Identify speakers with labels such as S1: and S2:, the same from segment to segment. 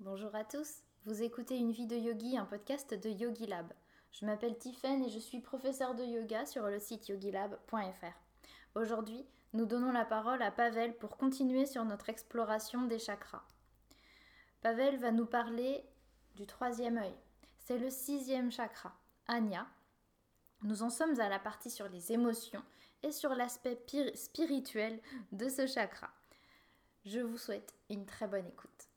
S1: Bonjour à tous, vous écoutez une vie de yogi, un podcast de Yogi Lab. Je m'appelle Tiffen et je suis professeure de yoga sur le site yogilab.fr. Aujourd'hui, nous donnons la parole à Pavel pour continuer sur notre exploration des chakras. Pavel va nous parler du troisième œil. C'est le sixième chakra, Anya. Nous en sommes à la partie sur les émotions et sur l'aspect spirituel de ce chakra. Je vous souhaite une très bonne écoute.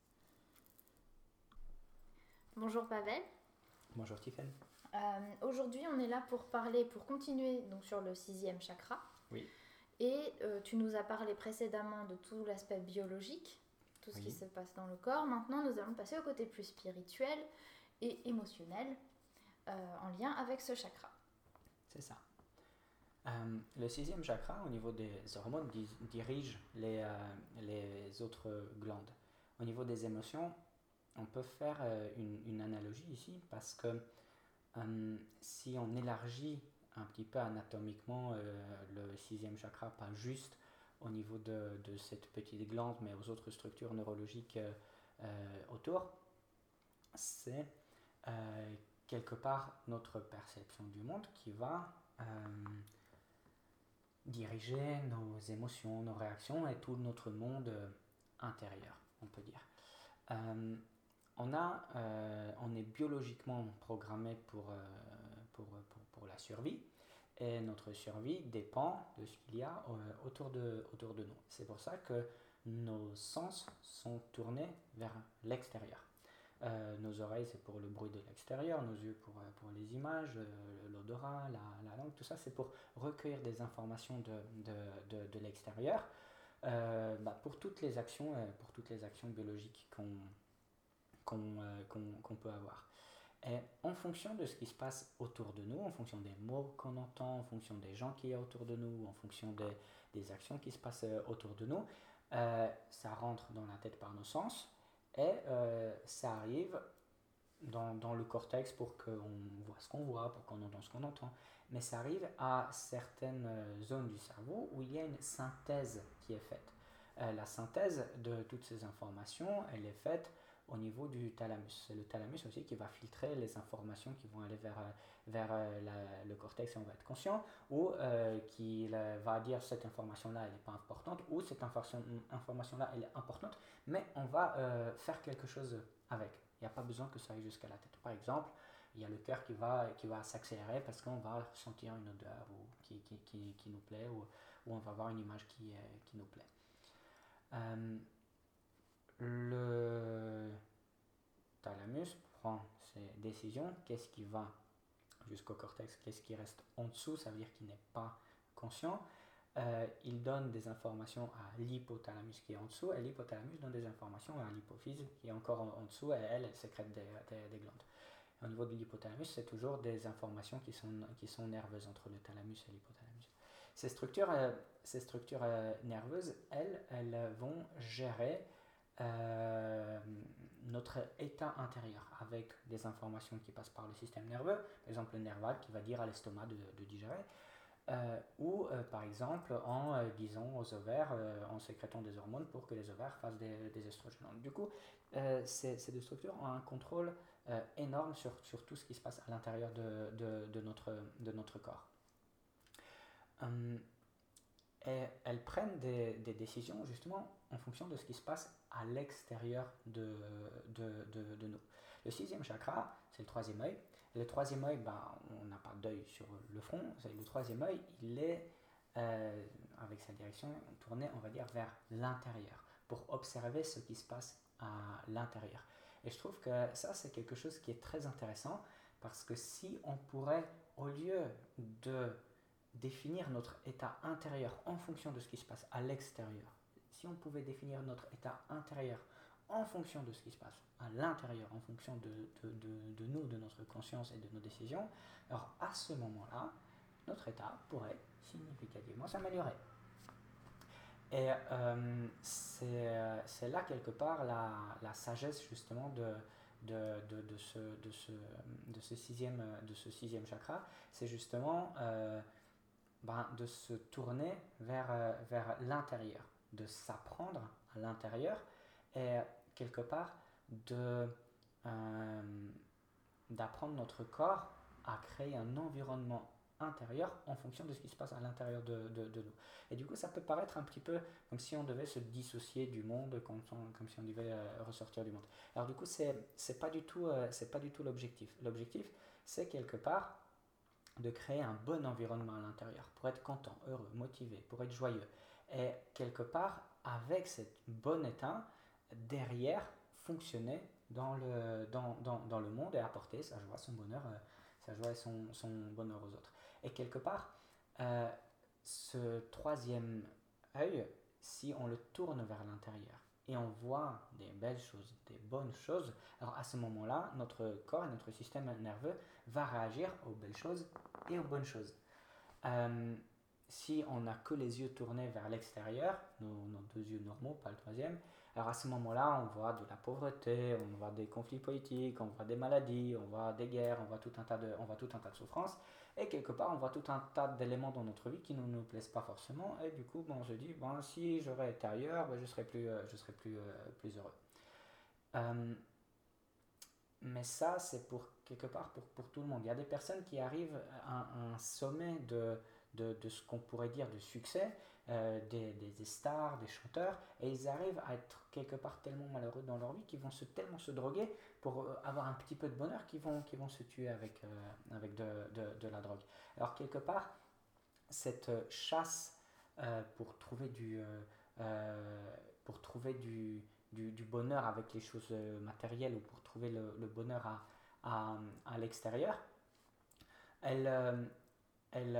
S1: Bonjour Pavel.
S2: Bonjour Tiffen.
S1: Euh, Aujourd'hui, on est là pour parler, pour continuer donc sur le sixième chakra.
S2: Oui.
S1: Et euh, tu nous as parlé précédemment de tout l'aspect biologique, tout ce
S2: Oui.
S1: qui se passe dans le corps. Maintenant, nous allons passer au côté plus spirituel et émotionnel euh, en lien avec ce chakra.
S2: C'est ça. Le sixième chakra, au niveau des hormones, di- dirige les, les autres glandes. Au niveau des émotions, on peut faire euh, une, analogie ici parce que euh, si on élargit un petit peu anatomiquement euh, le sixième chakra, pas juste au niveau de, cette petite glande, mais aux autres structures neurologiques autour, c'est quelque part notre perception du monde qui va diriger nos émotions, nos réactions et tout notre monde intérieur, on peut dire. On, a, euh, on est biologiquement programmé pour, euh, pour, pour, pour la survie et notre survie dépend de ce qu'il y a euh, autour, de, autour de nous. C'est pour ça que nos sens sont tournés vers l'extérieur. Nos oreilles, c'est pour le bruit de l'extérieur, nos yeux pour, pour les images, l'odorat, la, la langue, tout ça, c'est pour recueillir des informations de, de, de, de l'extérieur bah, pour toutes les actions, pour toutes les actions biologiques qu'on qu'on euh, qu'on- peut avoir. Et en fonction de ce qui se passe autour de nous, en fonction des mots qu'on entend, en fonction des gens qui y a autour de nous, en fonction des, actions qui se passent euh, autour de nous, euh, ça rentre dans la tête par nos sens et ça arrive dans, le cortex pour qu'on voit ce qu'on voit, pour qu'on entend ce qu'on entend. Mais ça arrive à certaines zones du cerveau où il y a une synthèse qui est faite. La synthèse de toutes ces informations, elle est faite au niveau du thalamus. C'est le thalamus aussi qui va filtrer les informations qui vont aller vers, euh, vers euh, la- le cortex et on va être conscient, ou euh, qui va dire cette information-là, elle n'est pas importante, ou cette information- information-là, elle est importante, mais on va faire quelque chose avec. Il n'y a pas besoin que ça aille jusqu'à la tête. Par exemple, il y a le cœur qui va, qui va s'accélérer parce qu'on va ressentir une odeur ou qui, qui, qui, nous plaît, ou, on va voir une image qui, qui nous plaît. Le thalamus prend qu'est-ce qui va jusqu'au cortex, qu'est-ce qui reste en dessous, ça veut dire qu'il n'est pas conscient. Euh, il donne des informations à l'hypothalamus qui est en dessous, et l'hypothalamus donne des informations à l'hypophyse qui est encore en, dessous, et elle, sécrète des, des- des glandes. Au niveau de l'hypothalamus, c'est toujours des informations qui sont, qui sont nerveuses entre le thalamus et l'hypothalamus. Ces structures, euh, ces structures euh, nerveuses, elles, elles vont gérer euh, notre état intérieur avec des informations qui passent par le système nerveux, par exemple le nerf vague qui va dire à l'estomac de, digérer, euh, ou euh, par exemple en disant aux ovaires, en sécrétant des hormones pour que les ovaires fassent des, des estrogènes. Du coup, ces, deux structures ont un contrôle énorme sur, tout ce qui se passe à l'intérieur de notre corps. Hum, et elles prennent des, décisions justement en fonction de ce qui se passe à l'extérieur de, nous. Le sixième chakra, c'est le troisième œil. Le troisième œil, ben, on n'a pas d'œil sur le front. Le troisième œil, il est, euh, avec sa direction tournée, on va dire, vers l'intérieur, pour observer ce qui se passe à l'intérieur. Et je trouve que ça, c'est quelque chose qui est très intéressant, parce que si on pourrait, au lieu de définir notre état intérieur en fonction de ce qui se passe à l'extérieur, si on pouvait définir notre état intérieur en fonction de ce qui se passe à l'intérieur, en fonction de, de, de, nous, de notre conscience et de nos décisions, alors à ce moment-là, notre état pourrait significativement s'améliorer. Et euh, c'est euh, là quelque part la, la sagesse justement de, de, de, de, ce, de, ce, de, ce sixième, de ce sixième chakra, c'est justement euh, ben, de se tourner vers, euh, vers l'intérieur, de s'apprendre à l'intérieur et quelque part de, d'apprendre notre corps à créer un environnement intérieur en fonction de ce qui se passe à l'intérieur de, de, nous. Et du coup, ça peut paraître un petit peu comme si on devait se dissocier du monde, comme, comme si on devait euh, ressortir du monde. Alors du coup, c'est n'est pas du tout, euh, c'est pas du tout l'objectif. L'objectif, c'est quelque part de créer un bon environnement à l'intérieur pour être content, heureux, motivé, pour être joyeux. Et quelque part, avec cette bon état, derrière, fonctionner dans le, dans, dans, dans le monde et apporter sa joie, son bonheur, euh, sa joie et son, son bonheur aux autres. Et quelque part, euh, ce troisième œil, si on le tourne vers l'intérieur et on voit des belles choses, des bonnes choses, alors à ce moment-là, notre corps et notre système nerveux va réagir aux belles choses et aux bonnes choses. Euh, si on n'a que les yeux tournés vers l'extérieur, nos, deux yeux normaux, pas le troisième, alors à ce moment-là, on voit de la pauvreté, on voit des conflits politiques, on voit des maladies, on voit des guerres, on voit tout un tas de, on voit tout un tas de souffrances. Et quelque part, on voit tout un tas d'éléments dans notre vie qui ne nous plaisent pas forcément. Et du coup, bon, on se dit, bon, si j'aurais été ailleurs, ben, je serais plus, euh, je serais plus, euh, plus heureux. Euh, mais ça, c'est pour quelque part pour, pour, tout le monde. Il y a des personnes qui arrivent à un sommet de, de, de ce qu'on pourrait dire de succès, des, des, stars, des chanteurs, et ils arrivent à être quelque part tellement malheureux dans leur vie qu'ils vont se, tellement se droguer pour euh, avoir un petit peu de bonheur qu'ils vont, vont se tuer avec, euh, avec de, de, de, la drogue. Alors quelque part, cette euh, chasse pour trouver du, pour trouver du, du, du, bonheur avec les choses matérielles ou pour trouver le, bonheur à, à, à l'extérieur, elle, elle,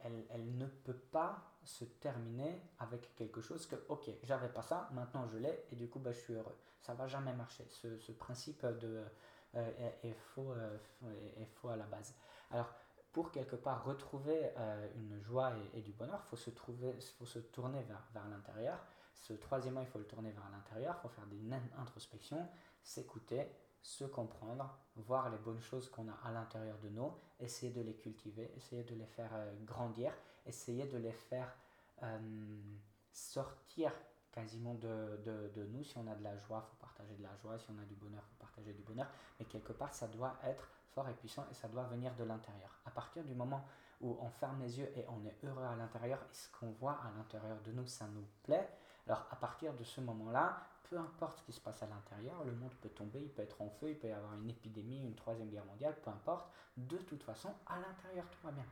S2: elle, elle, ne peut pas se terminer avec quelque chose que, ok, j'avais pas ça, maintenant je l'ai, et du coup, bah, je suis heureux. Ça va jamais marcher. Ce, ce principe de, euh, est, faux, euh, est, faux à la base. Alors, pour quelque part retrouver euh, une joie et, du bonheur, il faut, se trouver, faut se tourner vers, vers l'intérieur. Ce troisièmement, il faut le tourner vers l'intérieur, il faut faire des introspections, s'écouter, se comprendre, voir les bonnes choses qu'on a à l'intérieur de nous, essayer de les cultiver, essayer de les faire grandir essayer de les faire euh, sortir quasiment de, de, de, nous. Si on a de la joie, il faut partager de la joie. Si on a du bonheur, il faut partager du bonheur. Mais quelque part, ça doit être fort et puissant et ça doit venir de l'intérieur. À partir du moment où on ferme les yeux et on est heureux à l'intérieur et ce qu'on voit à l'intérieur de nous, ça nous plaît, alors à partir de ce moment-là, peu importe ce qui se passe à l'intérieur, le monde peut tomber, il peut être en feu, il peut y avoir une épidémie, une troisième guerre mondiale, peu importe, de toute façon, à l'intérieur tout va bien.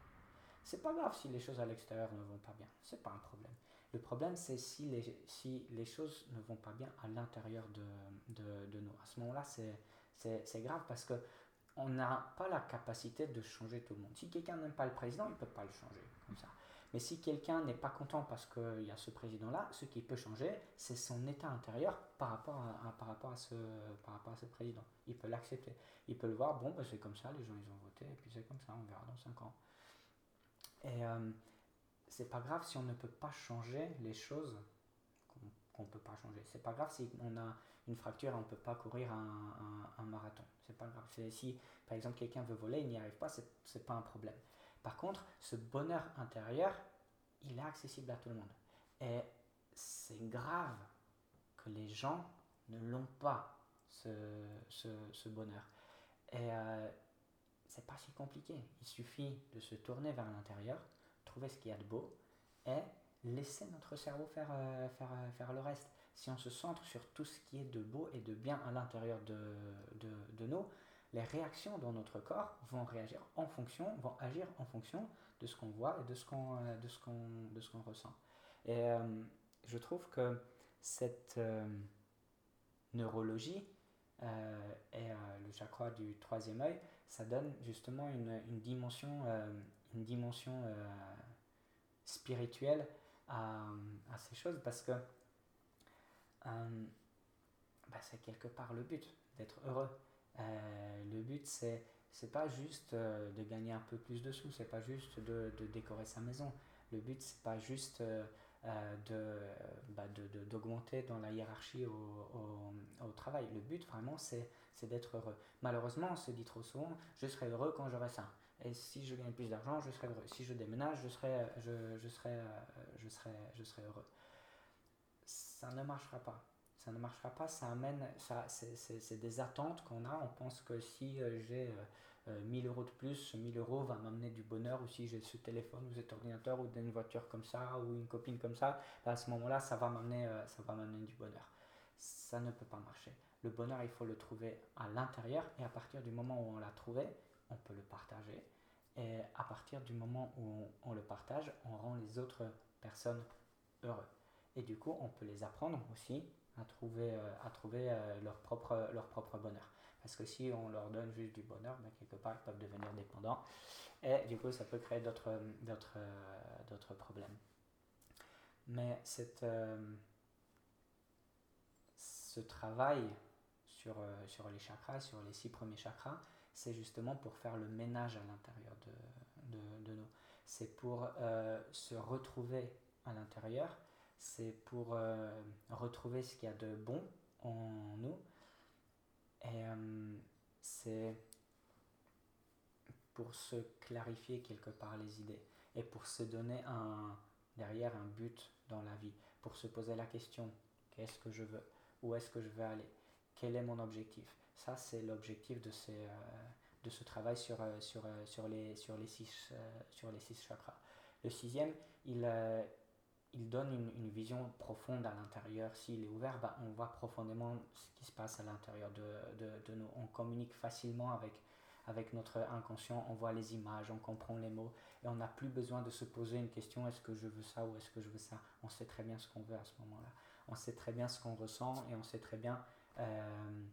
S2: C'est pas grave si les choses à l'extérieur ne vont pas bien, c'est pas un problème. Le problème, c'est si les, si les choses ne vont pas bien à l'intérieur de, de, de, nous. À ce moment-là, c'est grave parce que on n'a pas la capacité de changer tout le monde. Si quelqu'un n'aime pas le président, il ne peut pas le changer comme ça. Mais si quelqu'un n'est pas content parce qu'il y a ce président-là, ce qui peut changer, c'est son état intérieur par rapport à, ce président. Il peut l'accepter. Il peut le voir, bon, ben c'est comme ça, les gens ils ont voté, et puis c'est comme ça, on verra dans 5 ans. Et euh, c'est pas grave si on ne peut pas changer les choses qu'on ne peut pas changer. C'est pas grave si on a une fracture et on ne peut pas courir un, un, un marathon. C'est pas grave. Si par exemple quelqu'un veut voler, il n'y arrive pas, c'est pas un problème. Par contre, ce bonheur intérieur, il est accessible à tout le monde. Et c'est grave que les gens ne l'ont pas, ce, bonheur. Et euh, c'est pas si compliqué. Il suffit de se tourner vers l'intérieur, trouver ce qu'il y a de beau et laisser notre cerveau faire, euh, faire, euh, faire le reste. Si on se centre sur tout ce qui est de beau et de bien à l'intérieur de, de, nous, les réactions dans notre corps vont réagir en fonction, vont agir en fonction de ce qu'on voit et de ce qu'on euh, ressent. Et je trouve que cette neurologie et le chakra du troisième œil ça donne justement une, dimension, euh, une dimension euh, spirituelle à, ces choses parce que euh, bah, c'est quelque part le but d'être heureux. Le but c'est c'est pas juste de gagner un peu plus de sous, c'est pas juste de, décorer sa maison. Le but c'est pas juste de, bah, d'augmenter dans la hiérarchie au, au, travail. Le but vraiment c'est d'être heureux. Malheureusement, on se dit trop souvent, je serai heureux quand j'aurai ça. Et si je gagne plus d'argent, je serai heureux. Si je déménage, je serai, je, je serai, je serai, je serai heureux. Ça ne marchera pas. Ça ne marchera pas, ça amène, ça, c'est des attentes qu'on a, on pense que si j'ai 1000 euros de plus, ce 1000 euros va m'amener du bonheur, ou si j'ai ce téléphone ou cet ordinateur ou une voiture comme ça, ou une copine comme ça, à ce moment-là, ça va m'amener du bonheur. Ça ne peut pas marcher. Le bonheur, il faut le trouver à l'intérieur, et à partir du moment où on l'a trouvé, on peut le partager. Et à partir du moment où on, le partage, on rend les autres personnes heureux. Et du coup, on peut les apprendre aussi à trouver, euh, à trouver euh, leur, propre, leur propre bonheur. Parce que si on leur donne juste du bonheur, ben, quelque part, ils peuvent devenir dépendants. Et du coup, ça peut créer d'autres, d'autres, d'autres problèmes. Mais cette, euh, ce travail sur, sur les chakras, sur les six premiers chakras, c'est justement pour faire le ménage à l'intérieur de, de nous. C'est pour se retrouver à l'intérieur, c'est pour retrouver ce qu'il y a de bon en nous et euh, c'est pour se clarifier quelque part les idées et pour se donner un, derrière un but dans la vie, pour se poser la question qu'est-ce que je veux, où est-ce que je veux aller, quel est mon objectif? Ça, c'est l'objectif de, ces, euh, de ce travail sur, euh, sur, sur, les, sur, les six, sur les six chakras. Le sixième, il, il donne une, vision profonde à l'intérieur. S'il est ouvert, bah, on voit profondément ce qui se passe à l'intérieur de, nous. On communique facilement avec, avec notre inconscient, on voit les images, on comprend les mots, et on n'a plus besoin de se poser une question, est-ce que je veux ça ou est-ce que je veux ça? On sait très bien ce qu'on veut à ce moment-là. On sait très bien ce qu'on ressent et on sait très bien, euh,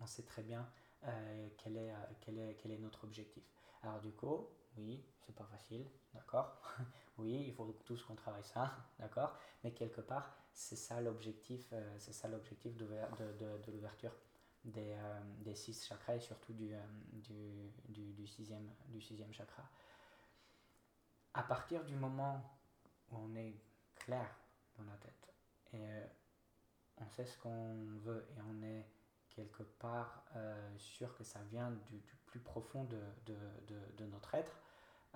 S2: on sait très bien euh, quel, est, euh, quel, est, quel est notre objectif. Alors du coup, oui, c'est pas facile, d'accord? Oui, il faut tous qu'on travaille ça, d'accord? Mais quelque part, c'est ça l'objectif, euh, c'est ça l'objectif de, de, l'ouverture des, des, six chakras et surtout du, du, du, sixième, du sixième chakra. À partir du moment où on est clair dans la tête et on sait ce qu'on veut et on est quelque part sûr que ça vient du, plus profond de, de notre être,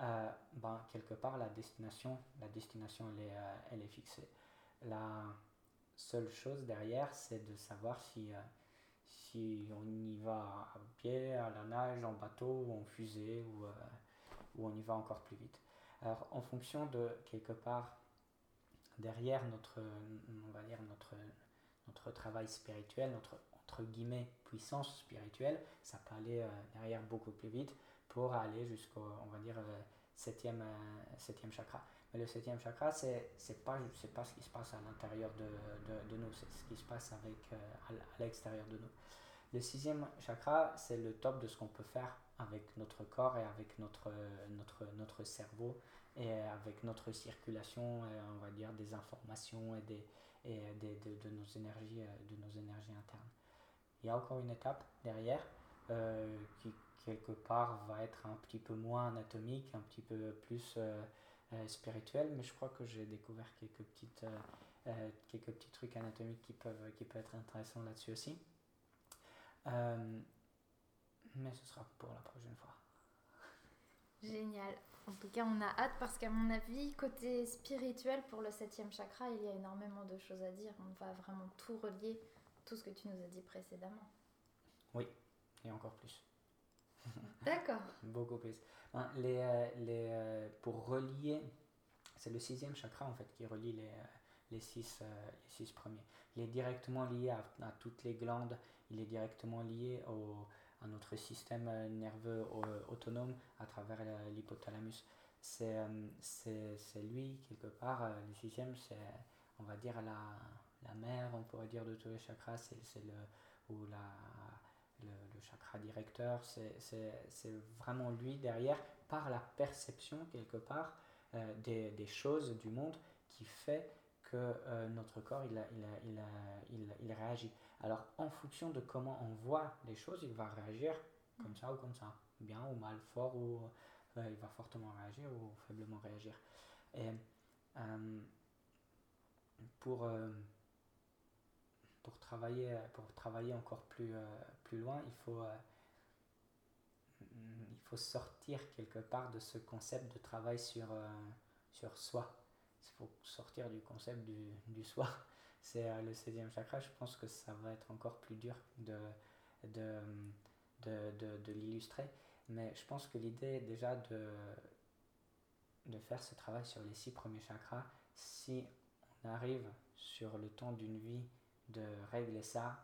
S2: euh, ben, quelque part la destination, la destination elle est, euh, elle est fixée. La seule chose derrière, c'est de savoir si, euh, si on y va à pied, à la nage, en bateau, ou en fusée, ou, ou on y va encore plus vite. Alors en fonction de quelque part derrière notre, on va dire notre, notre travail spirituel, notre entre guillemets puissance spirituelle, ça peut aller derrière beaucoup plus vite pour aller jusqu'au, on va dire, euh, septième, euh, septième chakra. Mais le septième chakra, c'est n'est pas, pas ce qui se passe à l'intérieur de, de, nous, c'est ce qui se passe avec, euh, à l'extérieur de nous. Le sixième chakra, c'est le top de ce qu'on peut faire avec notre corps et avec notre, notre, notre cerveau et avec notre circulation, on va dire, des informations et, des, et des, de, de, nos énergies, de nos énergies internes. Il y a encore une étape derrière qui, quelque part va être un petit peu moins anatomique, un petit peu plus euh, euh, spirituel, mais je crois que j'ai découvert quelques, petites, euh, quelques petits trucs anatomiques qui peuvent, qui peuvent être intéressants là-dessus aussi. mais ce sera pour la prochaine fois.
S1: Génial. En tout cas, on a hâte parce qu'à mon avis, côté spirituel, pour le septième chakra, il y a énormément de choses à dire. On va vraiment tout relier, tout ce que tu nous as dit précédemment.
S2: Oui, et encore plus.
S1: D'accord.
S2: Beaucoup plus. Les, euh, les, euh, pour relier, c'est le sixième chakra en fait qui relie les, euh, les, six, les six premiers. Il est directement lié à, à, toutes les glandes, il est directement lié au, à notre système nerveux autonome à travers l'hypothalamus. C'est lui, quelque part, le sixième, c'est, on va dire, la, la mère, on pourrait dire, de tous les chakras, c'est le, le, chakra directeur, c'est vraiment lui derrière, par la perception quelque part euh, des, des, choses du monde qui fait que euh, notre corps il, a, il, a, il, a, il, réagit. Alors en fonction de comment on voit les choses, il va réagir comme ça ou comme ça, bien ou mal, fort ou euh, il va fortement réagir ou faiblement réagir. Et pour pour travailler, pour travailler encore plus, euh, plus loin, il faut, euh, il faut sortir quelque part de ce concept de travail sur, euh, sur soi. Il faut sortir du concept du, du soi c'est le 16e chakra, je pense que ça va être encore plus dur de, de, de, de, de l'illustrer. Mais je pense que l'idée déjà de, de faire ce travail sur les six premiers chakras, si on arrive sur le temps d'une vie de régler ça,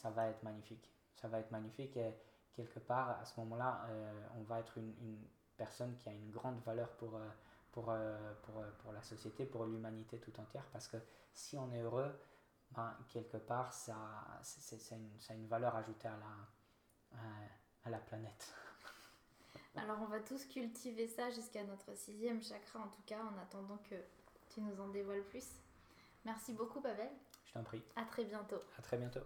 S2: ça va être magnifique. Ça va être magnifique et quelque part, à ce moment-là, euh, on va être une, personne qui a une grande valeur pour, euh, pour, euh, pour, pour, la société, pour l'humanité tout entière. Parce que si on est heureux, ben, quelque part, ça, c'est, ça a une valeur ajoutée à la, à la planète.
S1: Alors on va tous cultiver ça jusqu'à notre sixième chakra en tout cas, en attendant que tu nous en dévoiles plus. Merci beaucoup Pavel.
S2: Je t'en prie.
S1: À très bientôt.
S2: À très bientôt.